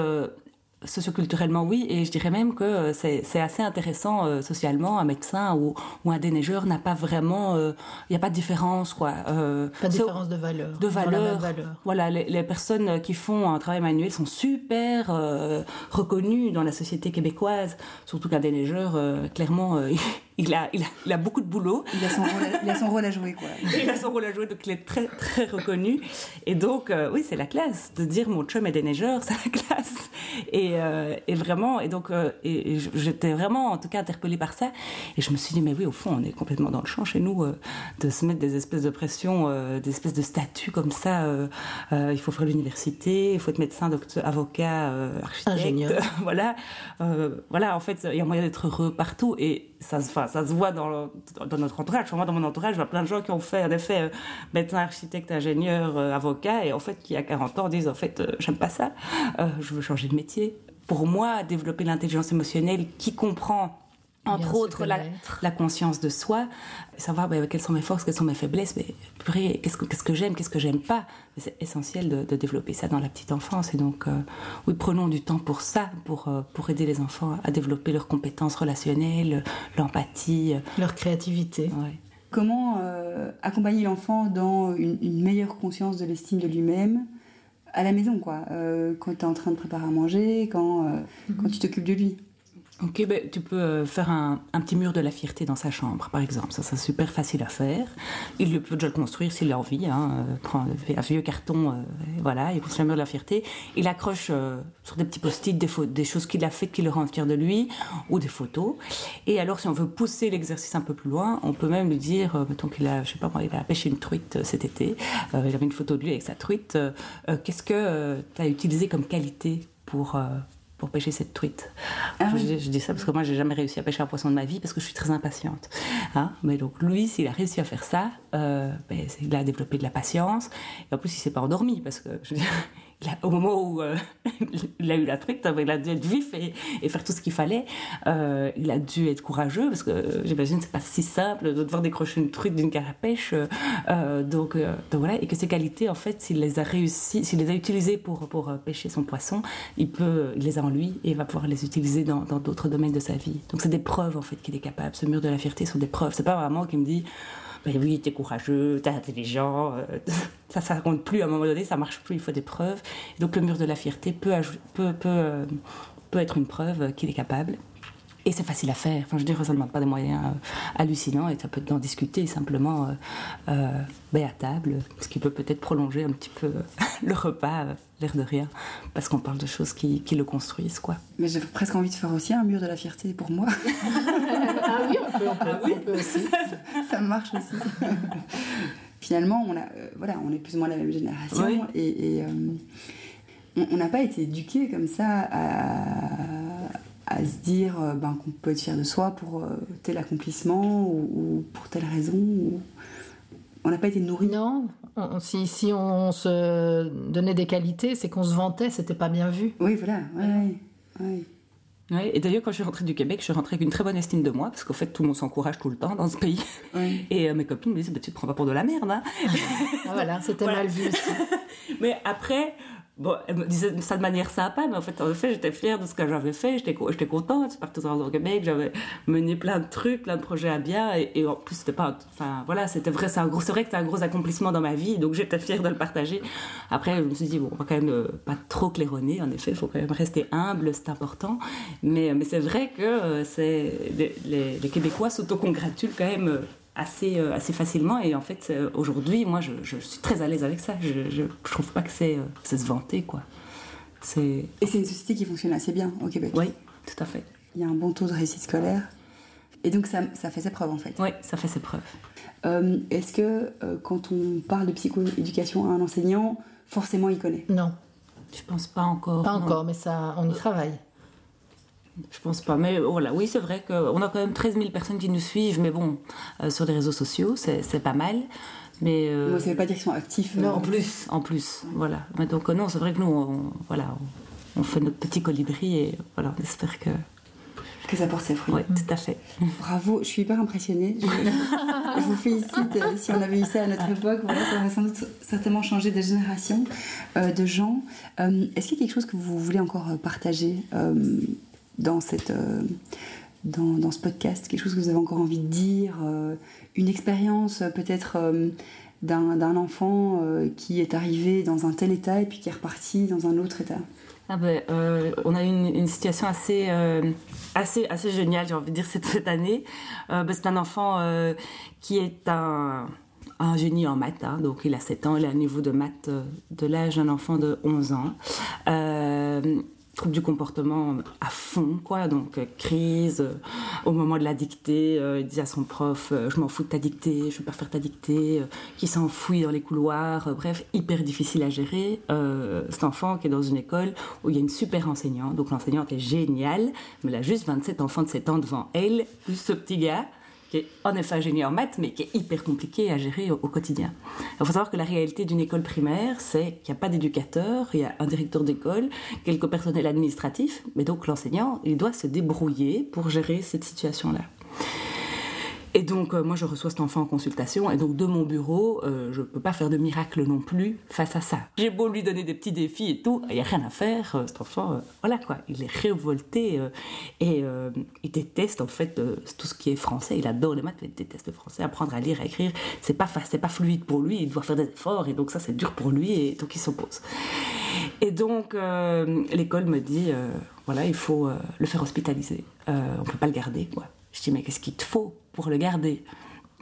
socioculturellement, oui. Et je dirais même que euh, c'est assez intéressant euh, socialement. Un médecin ou, ou un déneigeur n'a pas vraiment. euh, Il n'y a pas de différence, quoi. Euh, Pas de différence de valeur. de valeur. Voilà, les, les personnes qui font un travail manuel sont super euh, reconnues dans la société québécoise. Surtout qu'un déneigeur, euh, clairement, euh, il, a, il, a, il a beaucoup de boulot. il a, son rôle à, il a son rôle à jouer, quoi. Il a son rôle à jouer, donc il est très, très reconnu. Et donc, euh, oui, c'est la classe. De dire mon chum est déneigeur, c'est la classe. Et, euh, et vraiment, et donc, euh, et, et j'étais vraiment, en tout cas, interpellée par ça. Et je me suis dit, mais oui, au fond, on est complètement dans le champ chez nous, euh, de se mettre des espèces de pression, euh, des espèces de statuts comme ça. euh, euh, il faut faire l'université, il faut être médecin, docteur, avocat, euh, architecte. Ingénieur. voilà. Euh, voilà, en fait, il y a moyen d'être heureux partout. Et ça, se- enfin, voit dans, notre entourage. Moi, dans mon entourage, je vois plein de gens qui ont fait, en effet, euh, médecin, architecte, ingénieur, euh, avocat, et en fait, qui, à 40 ans, disent, en fait, euh, j'aime pas ça, euh, je veux changer de métier. Pour moi, développer l'intelligence émotionnelle qui comprend, entre Bien autres, la, conscience de soi, savoir ben, quelles sont mes forces, quelles sont mes faiblesses, mais qu'est-ce que, qu'est-ce que j'aime, qu'est-ce que j'aime pas. Mais C'est essentiel de, de développer ça dans la petite enfance. Et donc, euh, oui, prenons du temps pour ça, pour, euh, pour aider les enfants à développer leurs compétences relationnelles, l'empathie. Leur créativité. ouais. Comment euh, accompagner l'enfant dans une, une meilleure conscience de l'estime de lui-même à la maison, quoi euh, Quand tu es en train de préparer à manger, quand, euh, quand tu t'occupes de lui? Ok, ben, tu peux euh, faire un, petit mur de la fierté dans sa chambre, par exemple. Ça, c'est super facile à faire. Il peut déjà le construire s'il a envie. Hein. euh, prend un vieux carton, euh, voilà, il construit un mur de la fierté. Il accroche sur des petits post-it des, choses qu'il a faites qui le rendent fier de lui, ou des photos. Et alors, si on veut pousser l'exercice un peu plus loin, on peut même lui dire, euh, mettons qu'il a, je sais pas il a pêché une truite cet été. Il avait une photo de lui avec sa truite. Qu'est-ce que tu as utilisé comme qualité pour... pour pêcher cette truite. Ah je, oui. dis- je dis ça parce que moi, j'ai jamais réussi à pêcher un poisson de ma vie parce que je suis très impatiente. Hein Mais donc, lui, s'il a réussi à faire ça, euh, ben, il a développé de la patience. Et en plus, il s'est pas endormi parce que, je veux dire, au moment où euh, il a eu la truite, il a dû être vif et, faire tout ce qu'il fallait. Euh, il a dû être courageux parce que euh, j'imagine que c'est pas si simple de devoir décrocher une truite d'une canne donc, voilà, et que ces qualités, en fait, s'il les a réussi, s'il les a utilisées pour, pour pêcher son poisson, il peut, les a en lui et va pouvoir les utiliser dans d'autres domaines de sa vie. Donc c'est des preuves en fait qu'il est capable. Ce mur de la fierté sont des preuves. C'est pas vraiment qui me dit ben oui, t'es courageux, t'es intelligent, euh, ça, ça compte plus à un moment donné, ça marche plus, il faut des preuves. Donc le mur de la fierté peut, euh, peut être une preuve qu'il est capable. Et c'est facile à faire. Enfin, je veux dire, ça ne demande pas des moyens euh, hallucinants et ça peut en discuter simplement euh, euh, ben, à table, ce qui peut peut-être prolonger un petit peu le repas, l'air de rien, parce qu'on parle de choses qui, qui le construisent, quoi. Mais j'ai presque envie de faire aussi un mur de la fierté pour moi. Ah oui, on peut, on peut, on peut aussi. ça marche aussi. Finalement, on, a, euh, voilà, on est plus ou moins la même génération Oui. et, euh, on n'a pas été éduqués comme ça à, à se dire euh, ben, qu'on peut être fier de soi pour euh, tel accomplissement ou, ou pour telle raison. ou- On n'a pas été nourris. Non, on- si, si on se donnait des qualités, c'est qu'on se vantait, c'était pas bien vu. Oui, voilà. ouais, ouais, ouais. Oui, et d'ailleurs, quand je suis rentrée du Québec, je suis rentrée avec une très bonne estime de moi, parce qu'en fait, tout le monde s'encourage tout le temps dans ce pays. Et euh, mes copines me disent, bah, tu te prends pas pour de la merde. Hein. Ah, voilà, c'était mal vu mais après, Bon, elle me disait ça de manière sympa, mais en fait, en effet, j'étais fière de ce que j'avais fait, j'étais, j'étais contente, partais au Québec, j'avais mené plein de trucs, plein de projets à bien, et, en plus, c'était pas, enfin, voilà, c'était vrai, c'est un gros, c'est vrai que c'était un gros accomplissement dans ma vie, donc j'étais fière de le partager. Après, je me suis dit, bon, on va quand même euh, pas trop claironner, en effet, il faut quand même rester humble, c'est important, mais, mais c'est vrai que euh, c'est, les Québécois s'autocongratulent quand même euh, assez, euh, assez facilement. Et en fait, euh, aujourd'hui, moi, je, je, suis très à l'aise avec ça. Je, je, trouve pas que c'est euh, se vanter, quoi. Et c'est une société qui fonctionne assez bien au Québec. Oui, tout à fait. Il y a un bon taux de réussite scolaire. Et donc, ça, ça fait ses preuves, en fait. Oui, ça fait ses preuves. Euh, Est-ce que quand on parle de psychoéducation à un enseignant, forcément, il connaît? Non. Je pense pas encore. Pas encore, mais ça, on y travaille. Je pense pas, mais voilà, oui, c'est vrai qu'on a quand même 13 000 personnes qui nous suivent, mais bon, euh, sur les réseaux sociaux, c'est pas mal. Mais euh... ça veut pas dire qu'ils sont actifs. Non, euh, en plus, en plus, voilà. Mais donc non, c'est vrai que nous, on, voilà, on, fait notre petit colibri et voilà, on espère que que ça porte ses fruits. Oui, tout à fait. Bravo, je suis hyper impressionnée. Je, je vous félicite. Si on avait eu ça à notre époque, voilà, ça aurait sans doute certainement changé des générations euh, de gens. Euh, Est-ce qu'il y a quelque chose que vous voulez encore partager euh, dans, cette, euh, dans, dans, ce podcast Quelque chose que vous avez encore envie de dire euh, Une expérience euh, peut-être d'un enfant qui est arrivé dans un tel état et puis qui est reparti dans un autre état? Ah ben, on a eu une, situation assez, assez, assez géniale, j'ai envie de dire, cette, cette année. Euh, ben, c'est un enfant qui est un, un génie en maths, hein, donc il a 7 ans, il a un niveau de maths de l'âge d'un enfant de 11 ans trouble du comportement à fond, quoi. Donc, euh, crise, euh, au moment de la dictée, euh, il dit à son prof Je m'en fous de ta dictée, je veux pas faire ta dictée, qui s'enfuit dans les couloirs, bref, hyper difficile à gérer. cet enfant qui est dans une école où il y a une super enseignante, donc l'enseignante est géniale, mais elle a juste 27 enfants de 7 ans devant elle, plus ce petit gars qui est en effet ingénieur en maths, mais qui est hyper compliqué à gérer au, au quotidien. Il faut savoir que la réalité d'une école primaire, c'est qu'il n'y a pas d'éducateur, il y a un directeur d'école, quelques personnels administratifs, mais donc l'enseignant, il doit se débrouiller pour gérer cette situation-là. Et donc, euh, moi, je reçois cet enfant en consultation, et donc de mon bureau, euh, je peux pas faire de miracle non plus face à ça. J'ai beau lui donner des petits défis et tout, il y a rien à faire. Euh, cet enfant, voilà quoi, il est révolté et il déteste en fait tout ce qui est français. Il adore les maths, mais il déteste le français. Apprendre à lire, à écrire, c'est pas pas fluide pour lui. Il doit faire des efforts, et donc ça, c'est dur pour lui, et donc il s'oppose. Et donc, l'école me dit, voilà, il faut le faire hospitaliser. on peut pas le garder, quoi. Je dis, mais qu'est-ce qu'il te faut? Pour le garder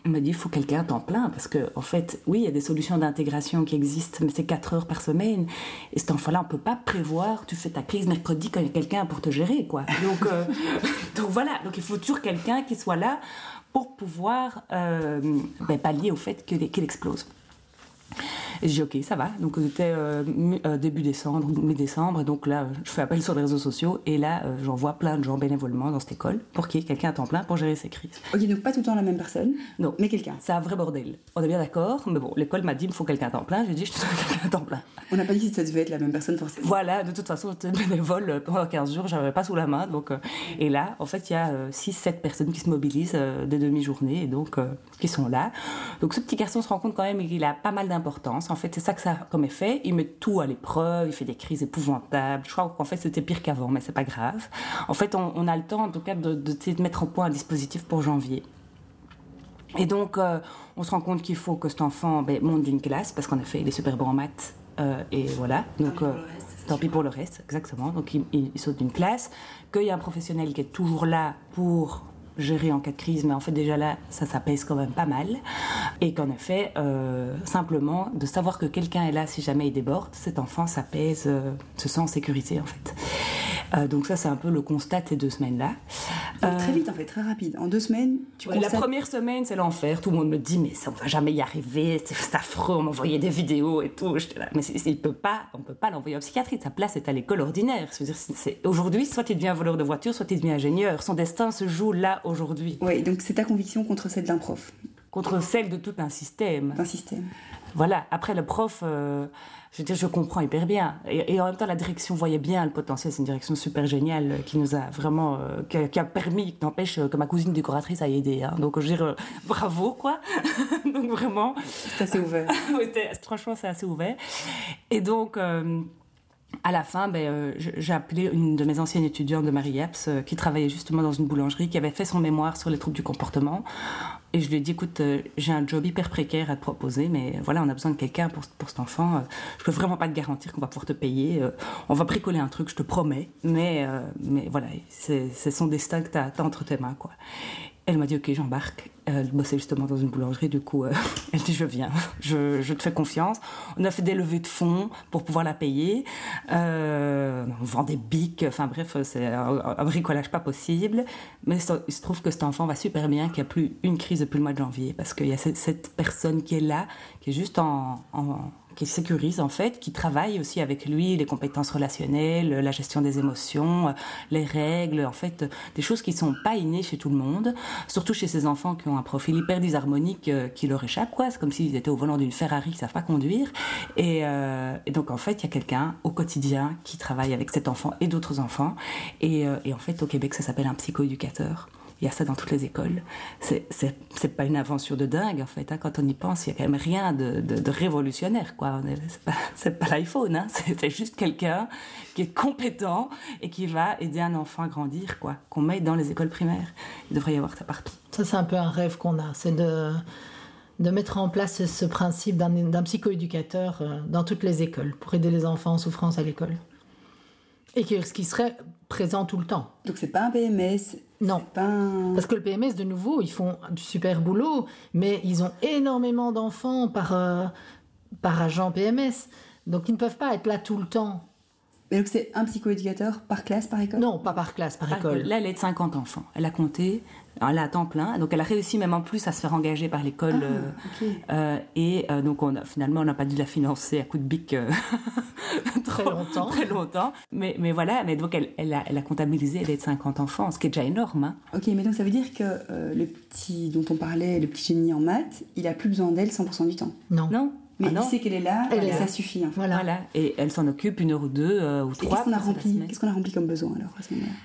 il m'a dit, il faut quelqu'un à temps plein, parce que, en fait, oui, il y a des solutions d'intégration qui existent, mais c'est 4 heures par semaine. Et cet enfant-là, on peut pas prévoir, tu fais ta crise mercredi quand il y a quelqu'un pour te gérer, quoi. Donc, euh, donc voilà, donc il faut toujours quelqu'un qui soit là pour pouvoir euh, ben, pallier au fait qu'il qu explose. Et j'ai dit ok, ça va. Donc c'était euh, début décembre, mi-décembre, et donc là, je fais appel sur les réseaux sociaux, et là, euh, j'envoie plein de gens bénévolement dans cette école pour qu'il y ait quelqu'un à temps plein pour gérer ces crises. Ok, donc pas tout le temps la même personne Non. Mais quelqu'un. C'est un vrai bordel. On est bien d'accord, mais bon, l'école m'a dit il me faut quelqu'un à temps plein, j'ai dit je te donne quelqu'un à temps plein. On n'a pas dit que ça devait être la même personne forcément. Voilà, de toute façon, j'étais bénévole pendant 15 jours, j'avais pas sous la main, donc. Euh, et là, en fait, il y a 6-7 personnes qui se mobilisent des demi-journées, et donc qui sont là. Donc ce petit garçon se rend compte quand même qu'il a pas mal d'importance. En fait, c'est ça que ça a comme effet. Il met tout à l'épreuve, il fait des crises épouvantables. Je crois qu'en fait, c'était pire qu'avant, mais c'est pas grave. En fait, on, on, a le temps, en tout cas, de, de, de mettre en point un dispositif pour janvier. Et donc, euh, on se rend compte qu'il faut que cet enfant ben, monte d'une classe, parce qu'en effet, il est super bon en maths. Euh, et voilà. Donc, euh, tant pis pour le reste, exactement. Donc, il, il, il saute d'une classe. Qu'il y a un professionnel qui est toujours là pour gérer en cas de crise, mais en fait déjà là, ça, ça pèse quand même pas mal. Et qu'en effet, euh, simplement, de savoir que quelqu'un est là si jamais il déborde, cet enfant, ça pèse, euh, se sent en sécurité en fait. Euh, donc ça, c'est un peu le constat de ces deux semaines-là. Euh, très vite, en fait, très rapide. En deux semaines, tu ouais, constates... La première semaine, c'est l'enfer. Tout le monde me dit, mais ça, on va jamais y arriver. C'est affreux. On m'envoyait des vidéos et tout. Là, mais il peut pas, on peut pas l'envoyer en psychiatrie. Sa place est à l'école ordinaire. Aujourd'hui, soit il devient voleur de voiture, soit il devient ingénieur. Son destin se joue là aujourd'hui. Oui, donc c'est ta conviction contre celle d'un prof. contre celle de tout un système. Un système. Voilà. Après, le prof, euh, je veux dire, je comprends hyper bien. Et, en même temps, la direction voyait bien le potentiel. C'est une direction super géniale euh, qui nous a vraiment, euh, qui, a, permis, n'empêche, que ma cousine décoratrice a aidé. Hein. Donc, je veux dire, bravo, quoi. donc, vraiment. C'est assez ouvert. franchement, c'est assez ouvert. Et donc, à la fin, ben, euh, j'ai appelé une de mes anciennes étudiantes de Marie Epps, euh, qui travaillait justement dans une boulangerie, qui avait fait son mémoire sur les troubles du comportement. Et je lui ai dit, écoute, euh, j'ai un job hyper précaire à te proposer, mais voilà, on a besoin de quelqu'un pour, pour cet enfant. je peux vraiment pas te garantir qu'on va pouvoir te payer. on va bricoler un truc, je te promets. Mais, mais voilà, c'est son destin que tu as, entre tes mains, quoi. Elle m'a dit ok j'embarque. Elle bossait justement dans une boulangerie, du coup euh, elle dit je viens, je, te fais confiance. On a fait des levées de fonds pour pouvoir la payer. Euh, on vend des bics, enfin bref c'est un, bricolage pas possible. Mais il se trouve que cet enfant va super bien, qu'il n'y a plus une crise depuis le mois de janvier parce qu'il y a cette, personne qui est là, qui est juste en qui sécurise en fait, qui travaille aussi avec lui les compétences relationnelles, la gestion des émotions, les règles, en fait, des choses qui sont pas innées chez tout le monde, surtout chez ces enfants qui ont un profil hyper disharmonique euh, qui leur échappe, quoi. C'est comme s'ils étaient au volant d'une Ferrari qui savent pas conduire. Et, euh, et donc en fait, il y a quelqu'un au quotidien qui travaille avec cet enfant et d'autres enfants. Et, euh, et en fait, au Québec, ça s'appelle un psychoéducateur. Il y a ça dans toutes les écoles. C'est pas une invention de dingue, en fait. Hein. Quand on y pense, il y a quand même rien de, de, révolutionnaire, quoi. C'est pas, pas l'iPhone, hein. c'est juste quelqu'un qui est compétent et qui va aider un enfant à grandir, quoi. Qu'on met dans les écoles primaires. Il devrait y avoir ça partout. Ça, c'est un peu un rêve qu'on a. C'est de de mettre en place ce principe d'un psychoéducateur euh, dans toutes les écoles pour aider les enfants en souffrance à l'école. Et ce qui serait présent tout le temps. Donc c'est pas un PMS, non. Parce que le PMS, de nouveau, ils font du super boulot, mais ils ont énormément d'enfants par, euh, par agent PMS. Donc ils ne peuvent pas être là tout le temps. Mais donc c'est un psychoéducateur par classe, par école? Non, pas par classe, par école. Là, elle est de 50 enfants. Elle a compté elle a à temps plein, donc elle a réussi même en plus à se faire engager par l'école. Ah, euh, euh, et euh, donc on a, finalement, on n'a pas dû la financer à coup de bic très longtemps. très longtemps. Mais, mais voilà, mais donc elle, elle, a, elle a comptabilisé, elle est de 50 enfants, ce qui est déjà énorme. Hein. Ok, mais donc ça veut dire que le petit dont on parlait, le petit génie en maths, il a plus besoin d'elle 100% du temps? Non. Non mais ah il sait qu'elle est là, et ça suffit. Voilà. Et elle s'en occupe une heure ou deux euh, ou trois. Qu'est-ce qu'on a rempli Qu'est-ce qu'on a rempli comme besoin alors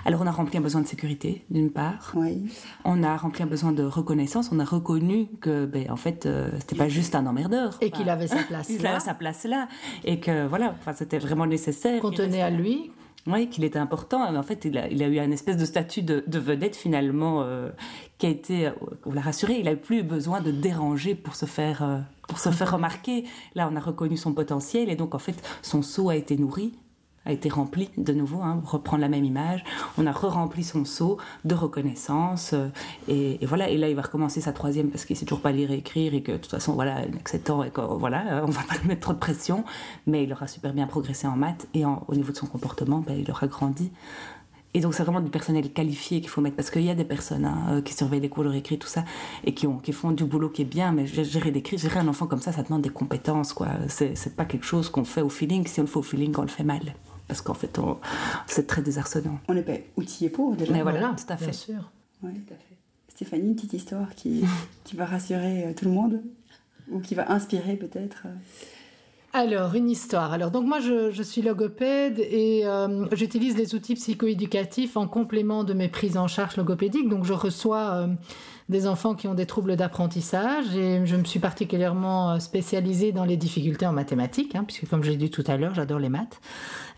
Alors on a rempli un besoin de sécurité d'une part. Oui. On a rempli un besoin de reconnaissance. On a reconnu que, ben, en fait, euh, c'était pas juste un emmerdeur. Et qu'il avait sa place. il avait sa place là, et que voilà, enfin c'était vraiment nécessaire. Qu'on tenait à lui. Oui, qu'il était important. Mais en fait, il a, il a, eu un espèce de statut de, de vedette finalement euh, qui a été, on l'a rassuré, il n'a plus besoin de déranger pour se faire pour se faire remarquer. Là, on a reconnu son potentiel et donc en fait, son seau a été nourri a été rempli de nouveau, hein, reprendre la même image. On a re-rempli son seau de reconnaissance. Euh, et, voilà, et là, il va recommencer sa troisième parce qu'il sait toujours pas lire et écrire et que de toute façon, voilà, acceptant et que, voilà, on va pas lui mettre trop de pression. Mais il aura super bien progressé en maths et au niveau de son comportement, ben, il aura grandi. Et donc, c'est vraiment du personnel qualifié qu'il faut mettre, parce qu'il y a des personnes hein, euh, qui surveillent les cours de récrit, tout ça, et qui, ont, qui font du boulot qui est bien, mais gérer des crises, gérer un enfant comme ça, ça demande des compétences, quoi. C'est pas quelque chose qu'on fait au feeling. Si on le fait au feeling, on le fait mal. Parce qu'en fait, c'est très désarçonnant. On n'est pas outillé pour, déjà. Mais voilà, tout à fait. Bien sûr. Oui, tout à fait. Stéphanie, une petite histoire qui, qui va rassurer euh, tout le monde, ou qui va inspirer peut-être euh, alors, une histoire. Alors, donc moi, je, suis logopède et euh, j'utilise les outils psychoéducatifs en complément de mes prises en charge logopédiques. Donc, je reçois euh, des enfants qui ont des troubles d'apprentissage et je me suis particulièrement euh, spécialisée dans les difficultés en mathématiques, hein, puisque comme je l'ai dit tout à l'heure, j'adore les maths.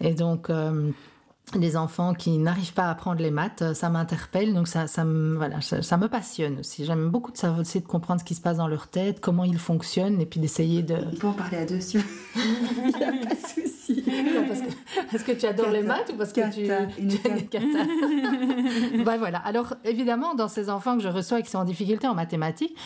Et donc, les enfants qui n'arrivent pas à apprendre les maths, ça m'interpelle, donc ça, ça, me, voilà, ça, me passionne aussi. J'aime beaucoup de savoir, de comprendre ce qui se passe dans leur tête, comment ils fonctionnent, et puis d'essayer de... On peut en parler à deux, si Il n'y a pas de souci. parce, que, tu adores les maths ou parce que tu, tu as des ben voilà. Alors, évidemment, dans ces enfants que je reçois et qui sont en difficulté en mathématiques,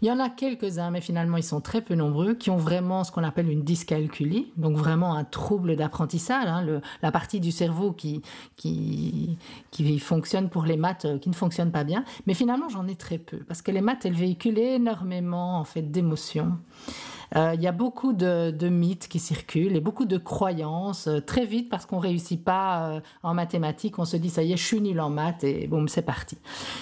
il y en a quelques-uns, mais finalement ils sont très peu nombreux, qui ont vraiment ce qu'on appelle une dyscalculie, donc vraiment un trouble d'apprentissage, hein, la partie du cerveau qui, qui, qui fonctionne pour les maths, euh, qui ne fonctionne pas bien. Mais finalement j'en ai très peu, parce que les maths, elles véhiculent énormément en fait d'émotions. Euh, il y a beaucoup de, mythes qui circulent et beaucoup de croyances. Euh, très vite, parce qu'on réussit pas euh, en mathématiques, on se dit ça y est, je suis nul en maths et boum, c'est parti.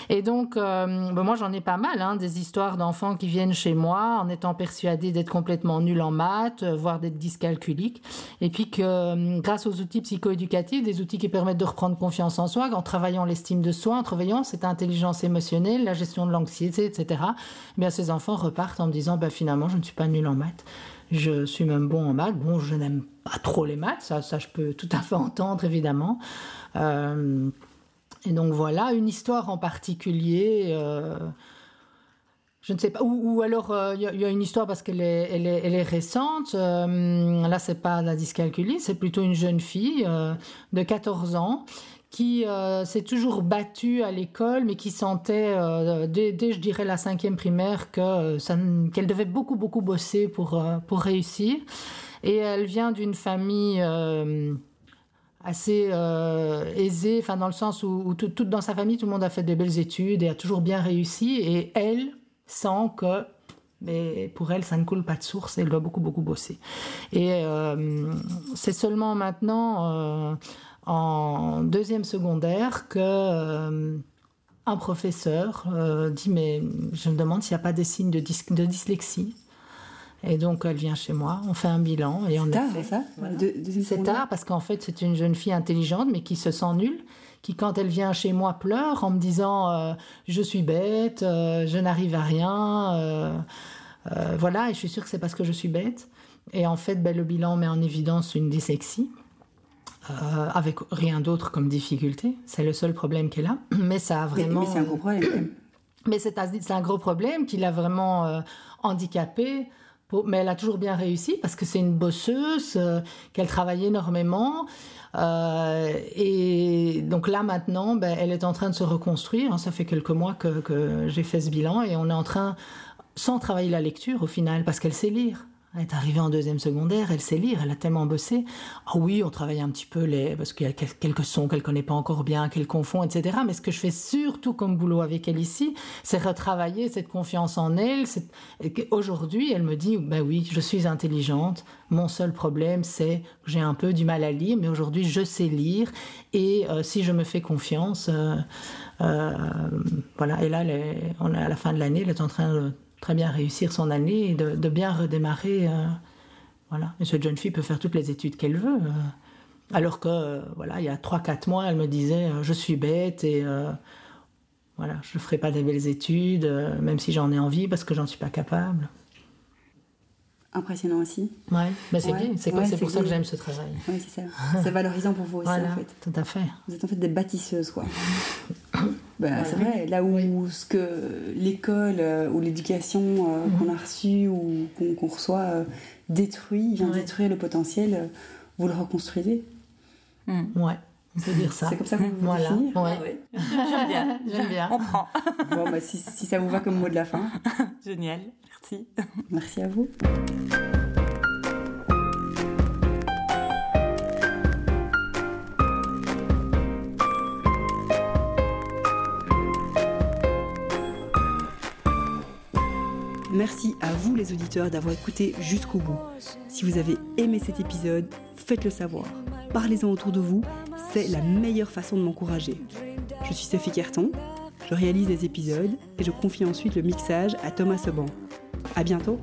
Et donc, moi j'en ai pas mal, hein, des histoires d'enfants qui viennent chez moi en étant persuadés d'être complètement nuls en maths, voire d'être dyscalculiques, et puis que grâce aux outils psychoéducatifs, des outils qui permettent de reprendre confiance en soi, en travaillant l'estime de soi, en travaillant cette intelligence émotionnelle, la gestion de l'anxiété, etc., eh bien ces enfants repartent en me disant bah, finalement je ne suis pas nul en maths. Je suis même bon en maths. Bon, je n'aime pas trop les maths, ça, je peux tout à fait entendre évidemment. Euh, et donc voilà, une histoire en particulier. Euh, je ne sais pas. Ou, alors, euh, il y, a une histoire parce qu'elle est, est, récente. là, c'est pas la dyscalculie, c'est plutôt une jeune fille de 14 ans qui euh, s'est toujours battue à l'école, mais qui sentait euh, dès, je dirais, la cinquième primaire que euh, qu'elle devait beaucoup, beaucoup bosser pour, pour réussir. Et elle vient d'une famille assez aisée, enfin dans le sens où, tout, dans sa famille, tout le monde a fait des belles études et a toujours bien réussi. Et elle sent que mais pour elle, ça ne coule pas de source, elle doit beaucoup, beaucoup bosser. Et c'est seulement maintenant, en deuxième secondaire que euh, un professeur euh, dit mais je me demande s'il n'y a pas des signes de, de, dyslexie. Et donc elle vient chez moi, on fait un bilan et on tard, ça? C'est tard parce qu'en fait c'est une jeune fille intelligente mais qui se sent nulle, qui quand elle vient chez moi pleure en me disant euh, je suis bête, je n'arrive à rien, voilà et je suis sûre que c'est parce que je suis bête. Et en fait ben, le bilan met en évidence une dyslexie. Euh, avec rien d'autre comme difficulté. C'est le seul problème qu'elle a. Mais ça a vraiment. Mais, c'est un gros problème. Mais c'est un, gros problème qui l'a vraiment euh, handicapée. Mais elle a toujours bien réussi parce que c'est une bosseuse, euh, qu'elle travaille énormément. et donc là maintenant, ben, elle est en train de se reconstruire. Ça fait quelques mois que, que j'ai fait ce bilan et on est en train, sans travailler la lecture au final, parce qu'elle sait lire. Elle est arrivée en deuxième secondaire, elle sait lire, elle a tellement bossé. Ah oui, on travaille un petit peu les, parce qu'il y a quelques sons qu'elle connaît pas encore bien, qu'elle confond, etc. Mais ce que je fais surtout comme boulot avec elle ici, c'est retravailler cette confiance en elle. Aujourd'hui, elle me dit, ben oui, je suis intelligente. Mon seul problème, c'est que j'ai un peu du mal à lire, mais aujourd'hui, je sais lire. Et euh, si je me fais confiance, euh, euh, voilà. Et là, on est à la fin de l'année, elle est en train de très bien réussir son année et de, bien redémarrer. Euh, voilà. Et cette jeune fille peut faire toutes les études qu'elle veut. Euh. alors que, euh, voilà, il y a 3-4 mois, elle me disait Je suis bête et voilà, je ne ferai pas des belles études, même si j'en ai envie, parce que j'en suis pas capable. Impressionnant aussi. Ouais, bah, c'est bien. C'est pour ça que j'aime ce travail. Oui, c'est ça. C'est valorisant pour vous aussi, en fait. Tout à fait. Vous êtes en fait des bâtisseuses, quoi. Bah, c'est vrai, là où ce que l'école euh, ou l'éducation euh, mhm. qu'on a reçue ou qu'on reçoit euh, détruit, vient détruire le potentiel, vous le reconstruisez. Mm. Ouais. On peut dire ça. C'est comme ça que vous vous voilà. Ouais. J'aime bien. J'aime bien. On prend. Bon, bah, si, si ça vous va comme mot de la fin. Génial. Merci. À vous. Merci à vous les auditeurs d'avoir écouté jusqu'au bout. Si vous avez aimé cet épisode, faites-le savoir. Parlez-en autour de vous, c'est la meilleure façon de m'encourager. Je suis Sophie Kerton, je réalise les épisodes et je confie ensuite le mixage à Thomas Seban. À bientôt!